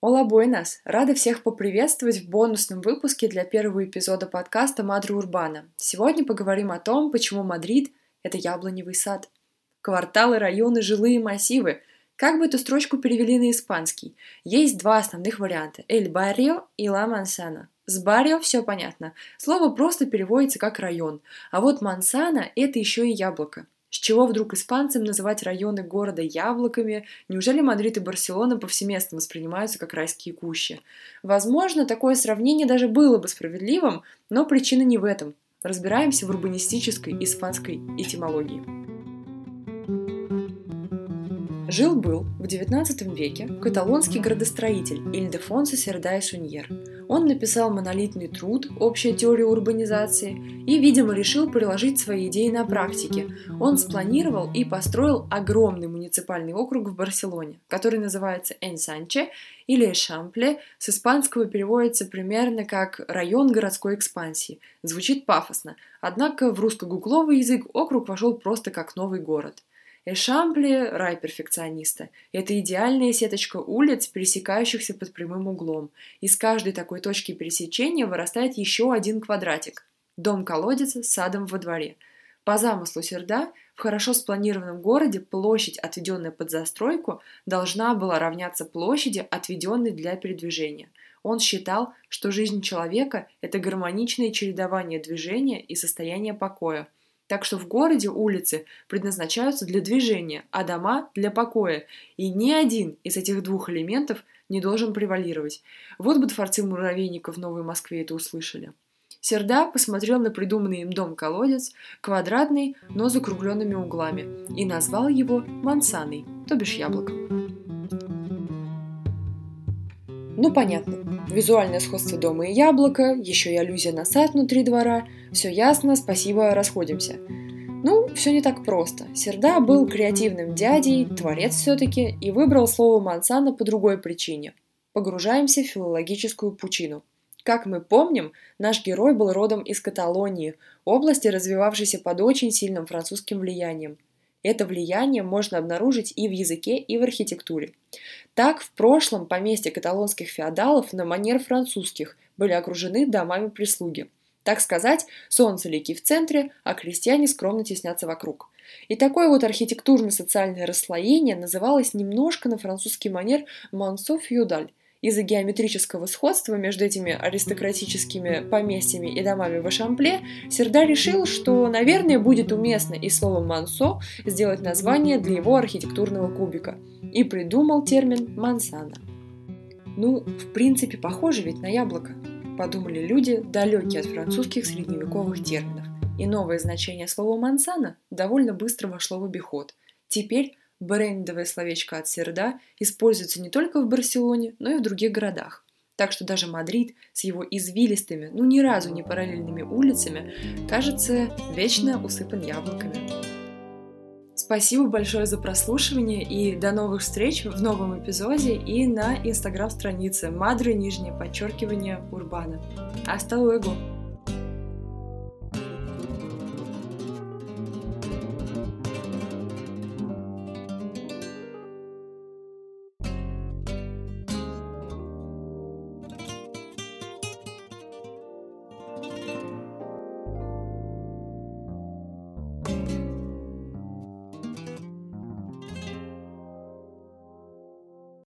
Hola, buenas! Рада всех поприветствовать в бонусном выпуске для первого эпизода подкаста «Madre Urbana». Сегодня поговорим о том, почему Мадрид – это яблоневый сад. Кварталы, районы, жилые массивы. Как бы эту строчку перевели на испанский? Есть два основных варианта – «el barrio» и «la manzana». С barrio все понятно. Слово просто переводится как «район». А вот manzana – это еще и яблоко. С чего вдруг испанцам называть районы города яблоками? Неужели Мадрид и Барселона повсеместно воспринимаются как райские кущи? Возможно, такое сравнение даже было бы справедливым, но причина не в этом. Разбираемся в урбанистической испанской этимологии. Жил-был в XIX веке каталонский градостроитель Ильдефонсо Сердай Суньер. Он написал монолитный труд «Общая теория урбанизации» и, видимо, решил приложить свои идеи на практике. Он спланировал и построил огромный муниципальный округ в Барселоне, который называется Энсанче или Шампле, с испанского переводится примерно как «район городской экспансии». Звучит пафосно, однако в русско-гугловый язык округ вошел просто как новый город. Эшампли – рай перфекциониста. Это идеальная сеточка улиц, пересекающихся под прямым углом. Из каждой такой точки пересечения вырастает еще один квадратик. Дом-колодец с садом во дворе. По замыслу Серда, в хорошо спланированном городе площадь, отведенная под застройку, должна была равняться площади, отведенной для передвижения. Он считал, что жизнь человека – это гармоничное чередование движения и состояния покоя – так что в городе улицы предназначаются для движения, а дома – для покоя. И ни один из этих двух элементов не должен превалировать. Вот бы дворцы муравейников в Новой Москве это услышали. Серда посмотрел на придуманный им дом-колодец, квадратный, но с закругленными углами, и назвал его Мансаной, то бишь яблоком. Ну, понятно. Визуальное сходство дома и яблока, еще и аллюзия на сад внутри двора. Все ясно, спасибо, расходимся. Ну, все не так просто. Серда был креативным дядей, творец все-таки, и выбрал слово «мансана» по другой причине. Погружаемся в филологическую пучину. Как мы помним, наш герой был родом из Каталонии, области, развивавшейся под очень сильным французским влиянием – это влияние можно обнаружить и в языке, и в архитектуре. Так, в прошлом поместья каталонских феодалов на манер французских были окружены домами прислуги. Так сказать, солнце лики в центре, а крестьяне скромно теснятся вокруг. И такое вот архитектурно-социальное расслоение называлось немножко на французский манер «мансо фьюдаль», из-за геометрического сходства между этими аристократическими поместьями и домами в Эшампле, Серда решил, что, наверное, будет уместно из слова «мансо» сделать название для его архитектурного кубика, и придумал термин «мансана». Ну, в принципе, похоже ведь на яблоко, подумали люди, далекие от французских средневековых терминов. И новое значение слова «мансана» довольно быстро вошло в обиход. Теперь Брендовое словечко от серда используется не только в Барселоне, но и в других городах. Так что даже Мадрид с его извилистыми, ну ни разу не параллельными улицами, кажется вечно усыпан яблоками. Спасибо большое за прослушивание и до новых встреч в новом эпизоде и на инстаграм-странице Мадре, нижнее подчеркивание, Урбана. Hasta luego!